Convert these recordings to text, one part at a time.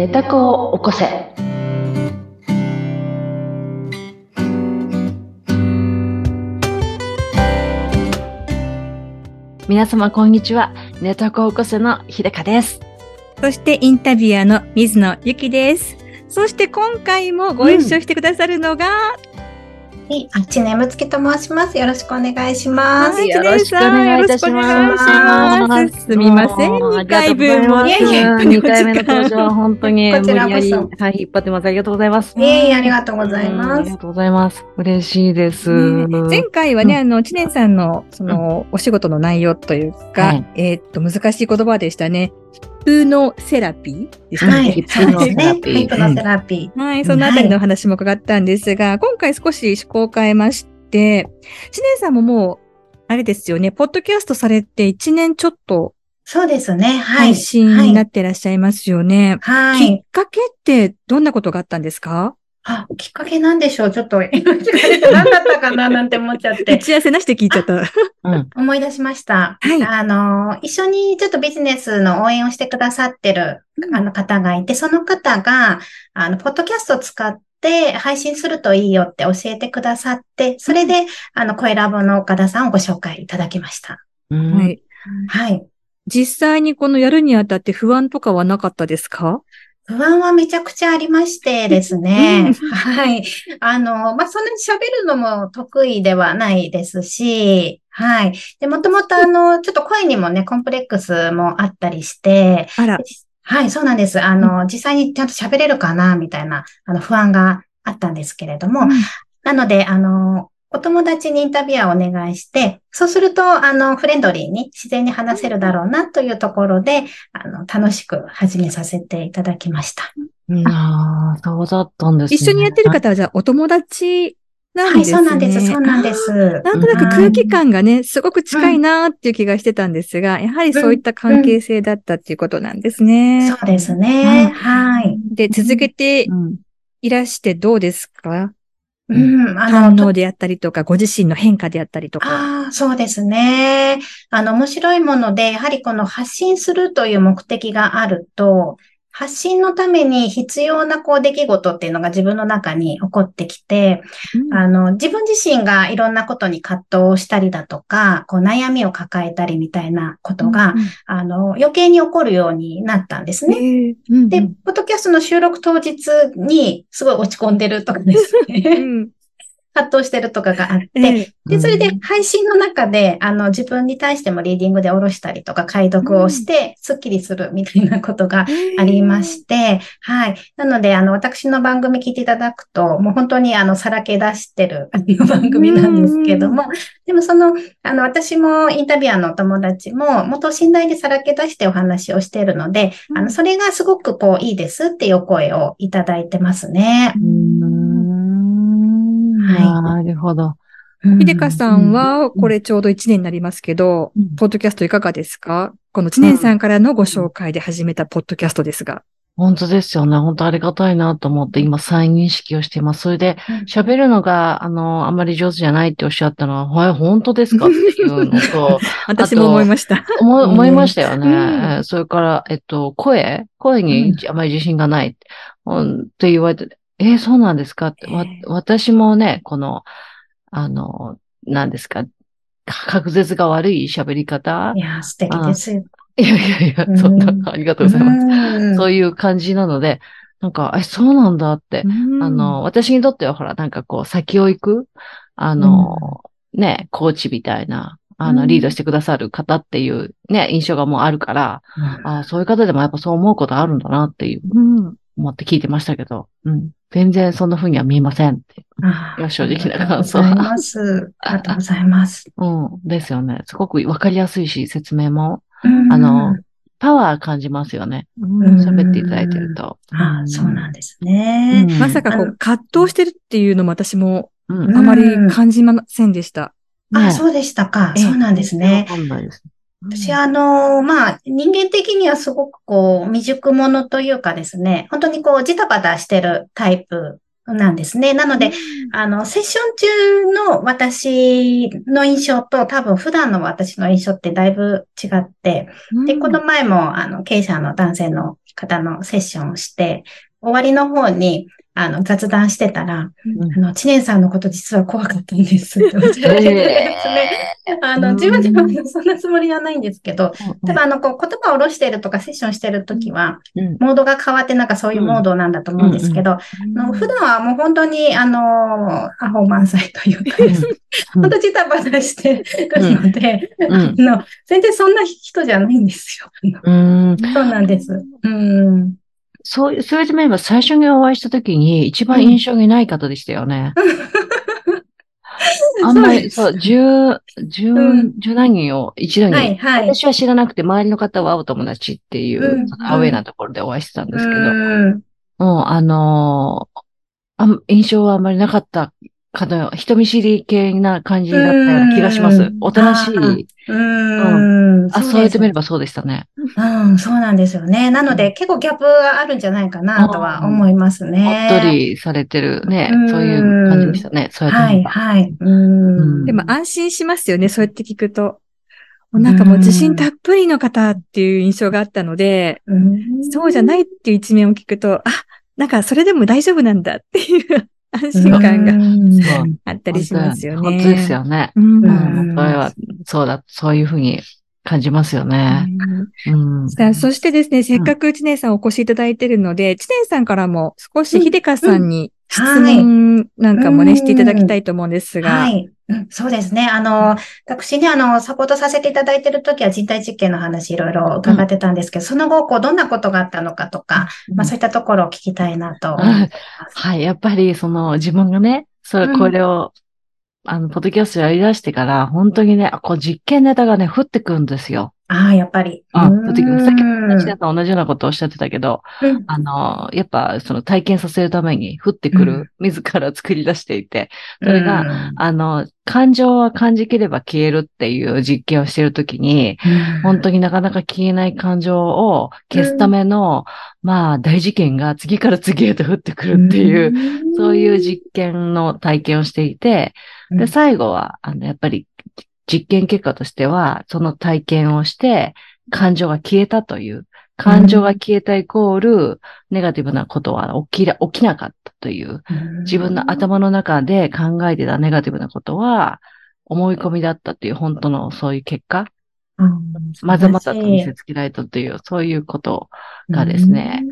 寝た子を起こせ。皆様こんにちは。寝た子を起こせの秀香です。そしてインタビュアーの水野ゆきです。そして今回もご一緒してくださるのが、はい、あちねむつきと申します。よろしくお願いします。はいよろしくお願いいたしますよろしくお願いしますすみません、2回分も。いやいや2回目の登場、本当にこちらこそはい、引っ張ってます。ありがとうございます。いえいえ、ありがとうございます。りがとうございます。嬉しいです。ね前回はね、うんあの、知念さんの、その、お仕事の内容というか、はいえーっと、難しい言葉でしたね。ヒプノセラピー？でしたね。はい、そうですね。ヒプノセラピーヒプノセラピはい、そのあたりの話も伺ったんですが、今回少し趣向を変えまして、知念さんももう、あれですよね、ポッドキャストされて1年ちょっとー。そうですね。はい。配信になってらっしゃい。ますよね。きっはい。かけってどんなことがあったんですかあ、きっかけなんでしょう？ちょっと、今聞かれて何だったかななんて思っちゃっ打て。ち合わせなしで聞いちゃった。うん。思い出しました。はいあの、一緒にちょっとビジネスの応援をしてくださってる、あの方がいて、その方が、あの、ポッドキャストを使って配信するといいよって教えてくださって、それで、あの、声ラボの岡田さんをご紹介いただきました。うんはい。はい。実際にこのやるにあたって不安とかはなかったですか？不安はめちゃくちゃありましてですね。はい。あの、まあ、そんなに喋るのも得意ではないですし、はい。で、もともとあの、ちょっと声にもね、コンプレックスもあったりして、あら、はい、そうなんです。あの、実際にちゃんと喋れるかな、みたいな、あの、不安があったんですけれども、なので、あの、お友達にインタビュアーをお願いして、そうすると、あの、フレンドリーに自然に話せるだろうなというところで、あの、楽しく始めさせていただきました。ああ、そうだったんですね。一緒にやってる方はじゃあお友達なんはい、ですね。そうなんです。そうなんです。なんとなく空気感がね、すごく近いなーっていう気がしてたんですが、やはりそういった関係性だったっていうことなんですね。そうですね。はい。で、続けてうん。いらしてどうですか？うん、あ反の、応であったりとか、ご自身の変化であったりとか。ああ、そうですね。あの、面白いもので、やはりこの発信するという目的があると、発信のために必要なこう出来事っていうのが自分の中に起こってきて、うん。あの、自分自身がいろんなことに葛藤をしたりだとか、こう悩みを抱えたりみたいなことが、あの、余計に起こるようになったんですね。ねうんで、ポッドキャストの収録当日にすごい落ち込んでるとかですうね、ん葛藤してるとかがあって、ええで、それで配信の中で、あの、自分に対してもリーディングで下ろしたりとか、解読をして、スッキリするみたいなことがありまして、はい。なので、あの、私の番組聞いていただくと、もう本当にあの、さらけ出してる番組なんですけども、でもその、あの、私もインタビュアーのお友達も、もっと信頼でさらけ出してお話をしているので、あの、それがすごくこう、いいですっていうお声をいただいてますね。うん。はなるほど。ひでかさんは、これちょうど1年になりますけど、うん。ポッドキャストいかがですか？この知念さんからのご紹介で始めたポッドキャストですが。本当ですよね。本当ありがたいなと思って、今再認識をしています。それで、喋るのが、あの、あまり上手じゃないっておっしゃったのは、はい、本当ですか？っていうのと、私も思いました。思思いましたようね。それから、えっと、声？声にあまり自信がない。うん。って言われて、えーそうなんですか？って。わええ私もね、この、あの、何ですか、滑舌が悪い喋り方？いや、素敵ですよ。いやいやいやう、ん。そんな、ありがとうございます。うん。そういう感じなので、なんか、え、そうなんだって。うん。あの、私にとってはほら、なんかこう、先を行く、あの、ね、コーチみたいな、あの、うん。リードしてくださる方っていうね、印象がもうあるから、あそういう方でもやっぱそう思うことあるんだなっていう、うん思って聞いてましたけど、うん。全然そんな風には見えませんって。正直な感想ありがとうございます。ありがとうございます。うん。ですよね。すごくわかりやすいし、説明も、うんあの、パワー感じますよね。うん喋っていただいてると。あそうなんですね。うんまさかこう、葛藤してるっていうのも私もうん。あまり感じませんでした。あ、ねそうでしたか。ええそうなんですね。私、あの、まあ、人間的にはすごくこう、未熟者というかですね、本当にこう、ジタバタしてるタイプなんですね。なので、あの、セッション中の私の印象と多分普段の私の印象ってだいぶ違って、で、この前も、あの、経営者の男性の方のセッションをして、終わりの方に、あの、雑談してたら、うん。あの、知念さんのこと実は怖かったんです。っておっしゃってたんですね。あの、うん自分ではそんなつもりはないんですけど、うん。多分あの、こう、言葉を下ろしてるとかセッションしてるときは、うん。モードが変わってなんかそういうモードなんだと思うんですけど、あの普段はもう本当に、あの、アホ満載というか、うん。本当ジタバタしてるので、うん。あの、全然そんな人じゃないんですよ。うん。そうなんです。うん。そういう、そういう面は最初にお会いしたときに一番印象にない方でしたよね。あんまり、そう、十、十、うん。十何人を一度に、はい、はい。私は知らなくて周りの方はお友達っていう、アウェイなところでお会いしてたんですけど、うん。もう、あのーあん印象はあんまりなかったかの、人見知り系な感じだったような気がしますうん。おとなしい。うん。あ、そう言ってみれば。ばそうでしたね。うん、そうなんですよね。なので、結構ギャップがあるんじゃないかなとは思いますおっね。とりされてるねうん、そういう感じでしたね。そうやってはい。はい。でも安心しますよね、そうやって聞くと。なんかもう自信たっぷりの方っていう印象があったので、うんそうじゃないっていう一面を聞くと、あ、なんかそれでも大丈夫なんだっていう安心感があったりしますよね。本当ですよね。うん。うれは、そうだ、そういうふうに感じますよね。うん。さあ、そしてですね、せっかく知念さんお越しいただいているので、知念さんからも少し秀香さんに質問なんかもね、はいしていただきたいと思うんですが。はい。うんそうですね。あの、私ね、あの、サポートさせていただいているときは人体実験の話いろいろ伺ってたんですけど、その後、こう、どんなことがあったのかとか、まあそういったところを聞きたいなと。はい、やっぱり、その、自分がね、それ、うんこれを、あの、ポッドキャストやり出してから、本当にね、こう、実験ネタがね、降ってくるんですよ。ああ、やっぱり。うん。さっきうん話だと同じようなことをおっしゃってたけど、うん。あの、やっぱ、その体験させるために降ってくる、自ら作り出していて、それが、うんあの、感情は感じきれば消えるっていう実験をしているときに、本当になかなか消えない感情を消すための、まあ、大事件が次から次へと降ってくるっていう、そういう実験の体験をしていて、で、最後は、あの、やっぱり、実験結果としては、その体験をして、感情が消えたという、感情が消えたイコール、ネガティブなことは起きら、起きなかったという、自分の頭の中で考えてたネガティブなことは、思い込みだったという、本当のそういう結果、まざまざと見せつけられたという、そういうことがですね、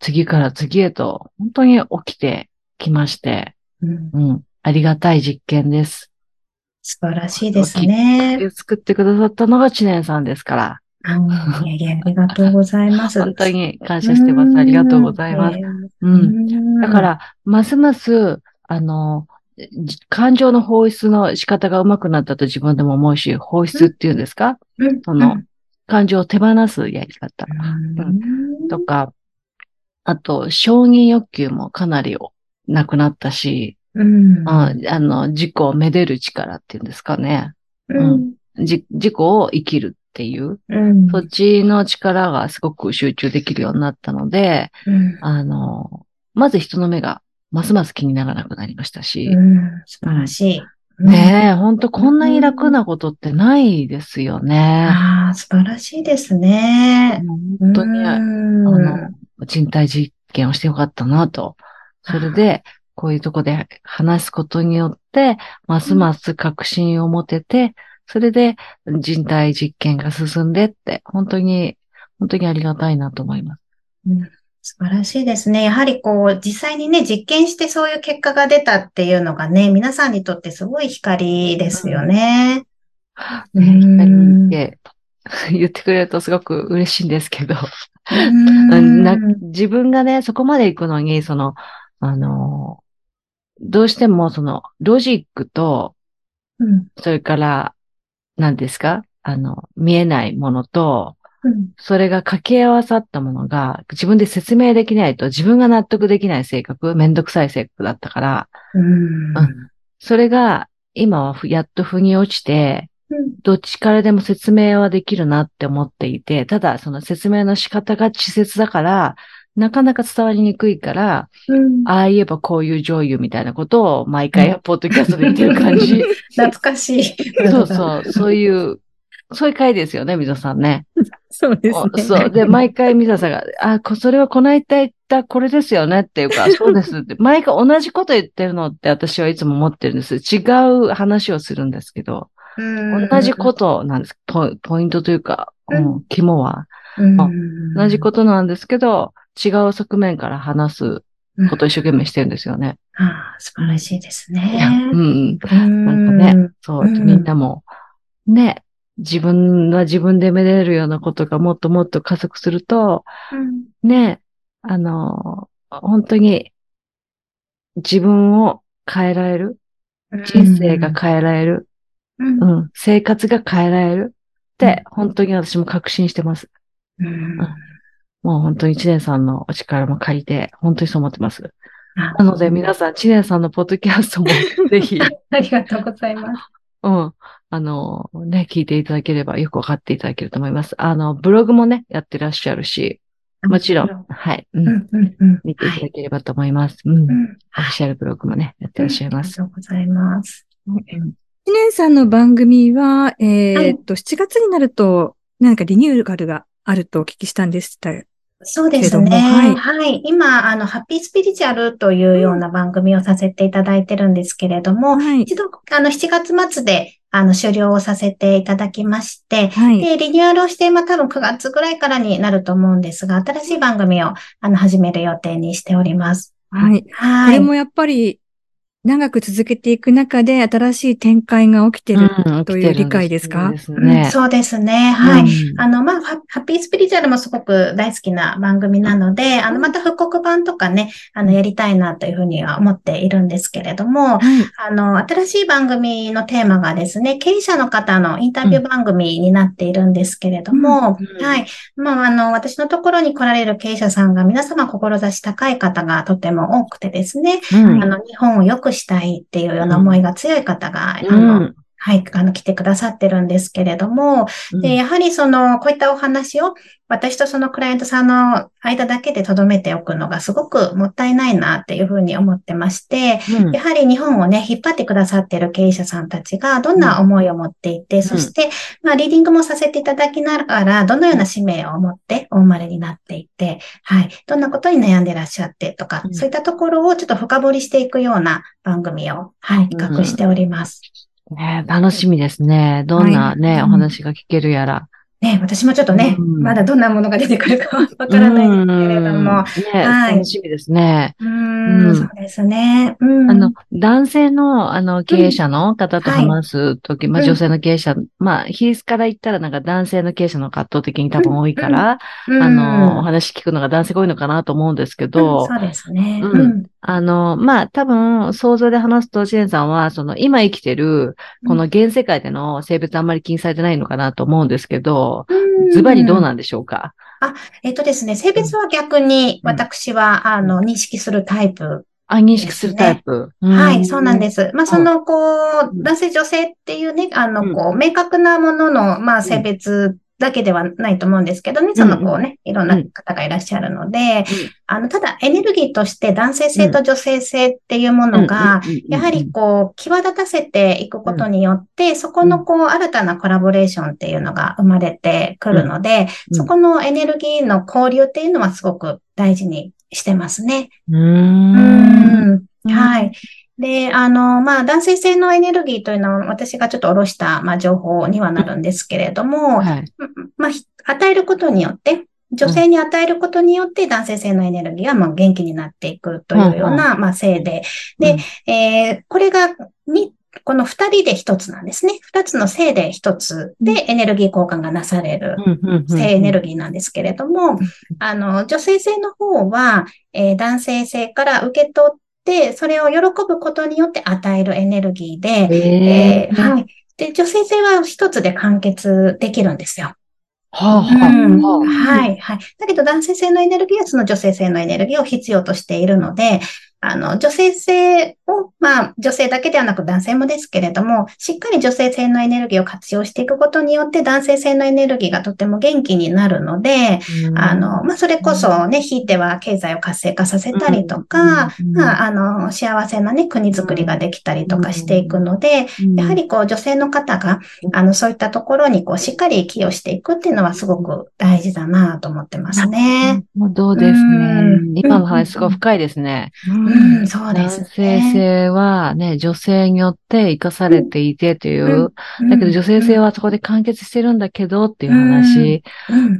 次から次へと、本当に起きてきまして、うん。うん、ありがたい実験です。素晴らしいですね。作ってくださったのが知念さんですから、うんいやいや、ありがとうございます。本当に感謝してます。ありがとうございます。うん。だか、ら、ますます、あの、じ感情の放出の仕方が上手くなったと自分でも思うし、放出っていうんですか？うんその、感情を手放すやり方うんとか、あと、承認欲求もかなりなくなったし、うんうんあの、自己をめでる力っていうんですかね。うんじ自己を生きるっていう、うんそっちの力がすごく集中できるようになったので、うんあの、まず人の目がますます気にならなくなりましたし、うん素晴らしい。ねえ、ほんとこんなに楽なことってないですよね。ああ、素晴らしいですね。本当に、あうんの、人体実験をしてよかったなと。それで、こういうとこで話すことによって、ますます確信を持てて、それで人体実験が進んでって、本当に、本当にありがたいなと思います。うん素晴らしいですね。やはりこう、実際にね、実験してそういう結果が出たっていうのがね、皆さんにとってすごい光ですよね。ね、うん光って言ってくれるとすごく嬉しいんですけど、自分がね、そこまで行くのに、その、あの、どうしてもその、ロジックと、うん。それから、何ですか？あの、見えないものと、うん。それが掛け合わさったものが、自分で説明できないと自分が納得できない性格、めんどくさい性格だったから、うん。それが今はふやっと腑に落ちて、うん。どっちからでも説明はできるなって思っていて、ただその説明の仕方が稚拙だから、なかなか伝わりにくいから、うんああ言えばこういう女優みたいなことを毎回ポッドキャストで言ってる感じ。懐かしい。そうそう、そういう、そういう回ですよね、みぞさんね。そうですね。おそう。で、毎回みぞさんが、あ、こそれはこの間言ったこれですよねっていうか、そうですって。毎回同じこと言ってるのって私はいつも思ってるんです。違う話をするんですけど、うん同じことなんです。ポポイントというか、うん、肝はうんあ同じことなんですけど、違う側面から話すことを一生懸命してるんですよね。ああ素晴らしいですね。うん。うん。なんかね、そう、うん。みんなも、ね、自分は自分でめれるようなことがもっともっと加速すると、うん。ね、あの、本当に自分を変えられる、人生が変えられる、うん。うん、生活が変えられるって、本当に私も確信してます。うんもう本当に知念さんのお力も借りて、本当にそう思ってます。あなので皆さん、知念さんのポッドキャストも ぜひ、ありがとうございます。うん。あの、ね、聞いていただければよくわかっていただけると思います。あの、ブログもね、やってらっしゃるし、もちろん、はい、う、うんんうんうん。見ていたはいだければと思います。うん。うんオフィシャルブログもね、やってらっしゃいます。ありがとうございます。うん知念さんの番組は、えーっと、7月になると、何かリニューアルがあるとお聞きしたんですた。そうですね。はいはい。今、あの、ハッピースピリチュアルというような番組をさせていただいてるんですけれども、はい。一度、あの、7月末で、あの、終了をさせていただきまして、はい。で、リニューアルをして、まあ、多分9月ぐらいからになると思うんですが、新しい番組を、あの、始める予定にしております。はい。こはい。れもやっぱり、長く続けていく中で新しい展開が起きてる。うんという理解ですか？起きてるんですね。そうですね。はい。うんあの、まあ、ハハッピースピリチュアルもすごく大好きな番組なので、あの、また復刻版とかね、あの、やりたいなというふうには思っているんですけれども、はい。あの、新しい番組のテーマがですね、経営者の方のインタビュー番組になっているんですけれども、うんはい。まあ、あの、私のところに来られる経営者さんが皆様志高い方がとても多くてですね、うんあの、日本を良くしたいっていうような思いが強い方が、あうの、んはい、あの、来てくださってるんですけれども、で、やはりその、こういったお話を、私とそのクライアントさんの間だけで留めておくのがすごくもったいないなっていうふうに思ってまして、うん。やはり日本をね、引っ張ってくださっている経営者さんたちがどんな思いを持っていて、そして、まあ、リーディングもさせていただきながら、どのような使命を持ってお生まれになっていて、はい、どんなことに悩んでらっしゃってとか、うん。そういったところをちょっと深掘りしていくような番組を、はい、企画しております。ね楽しみですね。どんなね、はいお話が聞けるやら。ね、私もちょっとね、うんまだどんなものが出てくるかわからないんですけれども、うんね、はい楽しみですね。うーん、うんそうですね。うん。あの、男性の、あの、経営者の方と話すとき、まあ、うん女性の経営者、まあ、比率から言ったらなんか男性の経営者の方圧倒的に多分多いから、うん、あの、お話聞くのが男性が多いのかなと思うんですけうんど、そうですね。うんうん。あの、まあ、多分、想像で話すと、ジェンさんは、その、今生きてる、この現世界での性別あんまり気にされてないのかなと思うんですけど、ズバリどうなんでしょうか？えっとですね、性別は逆にうん。私は、あの、認識するタイプ。あ、認識するタイプ。はい、そうなんです。す。まあ、その、こうんう、男性女性っていうね、あうん。の、こう、明確なものの、まあ、性別だけではないと思うんですけどね、その、こうね、いろんな方がいらっしゃるので、あの、ただ、エネルギーとして男性性と女性性っていうものが、やはりこう、際立たせていくことによって、そこのこう、新たなコラボレーションっていうのが生まれてくるので、うん。そこのエネルギーの交流っていうのはすごく大事にしてますね。うん。はい。で、あの、まあ、男性性のエネルギーというのは私がちょっと下ろした、まあ、情報にはなるんですけれども、はい。まあ、ひ与えることによって、女性に与えることによって男性性のエネルギーはもう元気になっていくというような、まあ、性で。で、えーこれが、に、この二人で一つなんですね。二つの性で一つでエネルギー交換がなされる。性エネルギーなんですけれども、あの、女性性の方は、えー男性性から受け取って、それを喜ぶことによって与えるエネルギーで、えー、えーはい。で、女性性は一つで完結できるんですよ。はあ、はうんあ、はあ。はい、はい。だけど男性性のエネルギーはその女性性のエネルギーを必要としているので、あの、女性性を、まあ、女性だけではなく男性もですけれども、しっかり女性性のエネルギーを活用していくことによって男性性のエネルギーがとても元気になるので、あの、まあ、それこそね、ひいては経済を活性化させたりとか、まあ、あの、幸せなね、国づくりができたりとかしていくので、やはりこう、女性の方が、あの、そういったところにこう、しっかり寄与していくっていうのはすごく大事だなと思ってますね。どうですね。今の話すごい深いですね。うん、そうですね。男性性はね、女性によって生かされていてという、だけど女性性はそこで完結してるんだけどっていう話。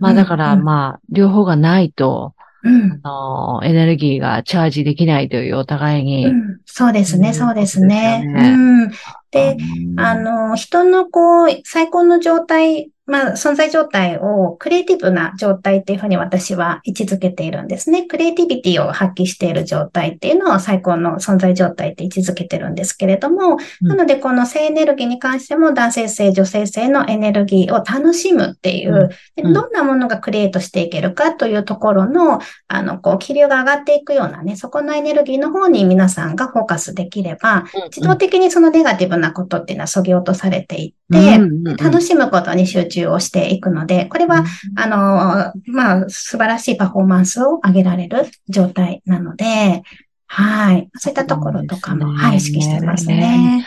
まあだからまあ、両方がないと、うん、あの、エネルギーがチャージできないというお互いに。うん、そうですね、そうですね。うん、で、あの、人のこう、最高の状態まあ、存在状態をクリエイティブな状態っていうふうに私は位置づけているんですね。クリエイティビティを発揮している状態っていうのを最高の存在状態って位置づけてるんですけれども、うん、なのでこの性エネルギーに関しても男性性、女性性のエネルギーを楽しむっていう、うん、どんなものがクリエイトしていけるかというところの、あの、こう、気流が上がっていくようなね、そこのエネルギーの方に皆さんがフォーカスできれば、自動的にそのネガティブなことっていうのは削ぎ落とされていって、楽しむことに集中をしていくので、これは、あの、まあ、素晴らしいパフォーマンスを上げられる状態なので、はい。そういったところとかも、ね、はい、意識してますね。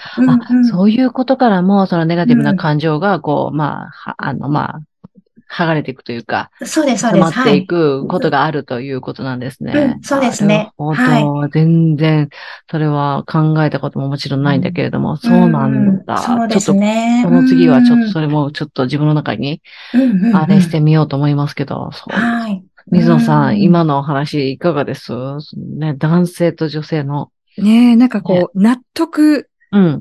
そういうことからも、そのネガティブな感情が、こう、うん、まあ、あの、まあ、剥がれていくというか、そうです、そうです。溜まっていくことがあるということなんですね。はいうん、そうですね。はい。全然、それは考えたことももちろんないんだけれども、うん、そうなんだ。そうですね。この次はちょっとそれもちょっと自分の中に、あれしてみようと思いますけど、そう。はい。水野さん、今のお話いかがです？ね、男性と女性の。ねえ、なんかこう、納得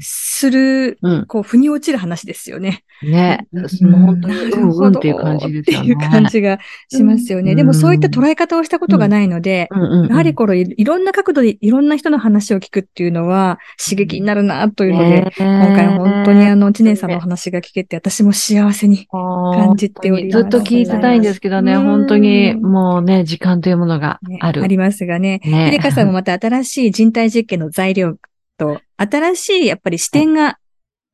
する、うん、こう、腑に落ちる話ですよね。ね。もう本当に、うんうんっていう感じですよね。っていう感じがしますよね。でもそういった捉え方をしたことがないので、やはりこれ、いろんな角度でいろんな人の話を聞くっていうのは刺激になるなというので、今回本当にあの、知念さんのお話が聞けて、私も幸せに感じております。ずっと聞いてたいんですけどね、本当にもうね、時間というものがある。ありますがね。ね。でかさんもまた新しい人体実験の材料と、新しいやっぱり視点が、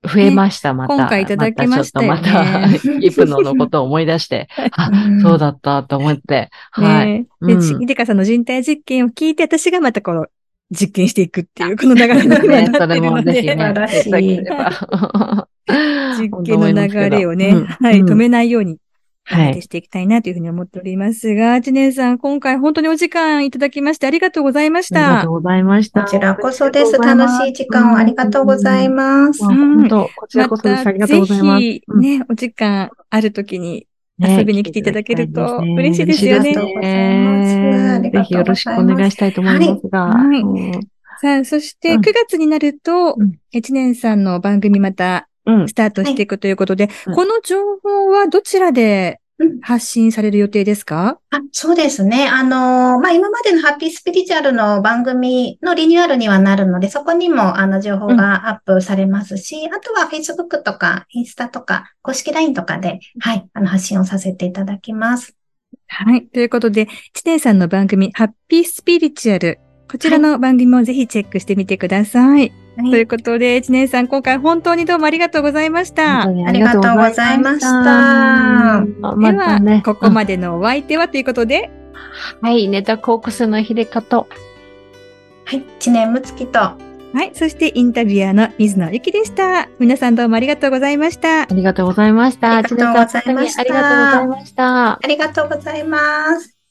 増えました、また。今回いただきましたよね。また、イプノのことを思い出して、あ、そうだったと思って、はい。で、ヒデカさんの人体実験を聞いて、私がまたこの、実験していくっていう、この流れになってるので。それもぜひね、実験の流れをね、はい、止めないようにはい。していきたいなというふうに思っておりますが、知念さん、今回本当にお時間いただきましてありがとうございました。ありがとうございました。こちらこそです。楽しい時間をありがとうございます。本当、こちらこそです。ありがとうございます。ぜひね、お時間あるときに遊びに来ていただけると嬉しいですよね。ありがとうございます。ぜひよろしくお願いしたいと思いますが。はい。さあ、そして9月になると、知念さんの番組またスタートしていくということで、この情報はどちらで発信される予定ですか、あそうですね。あの、まあ、今までのハッピースピリチュアルの番組のリニューアルにはなるので、そこにも、あの、情報がアップされますし、うん、あとは Facebook とか、インスタとか、公式 LINE とかで、はい、あの、発信をさせていただきます。はい。ということで、知念さんの番組、ハッピースピリチュアル、こちらの番組もぜひチェックしてみてください。はい、ということで、知念さん、今回本当にどうもありがとうございました。ありがとうございました。では、ね、ここまでのお相手はということで、はい、ネタコークスの秀香と、はい、知念むつきと、はい。そしてインタビュアーの水野ゆきでした。皆さんどうもありがとうございました。ありがとうございました。ありがとうございました。ありがとうございました。ありがとうございます。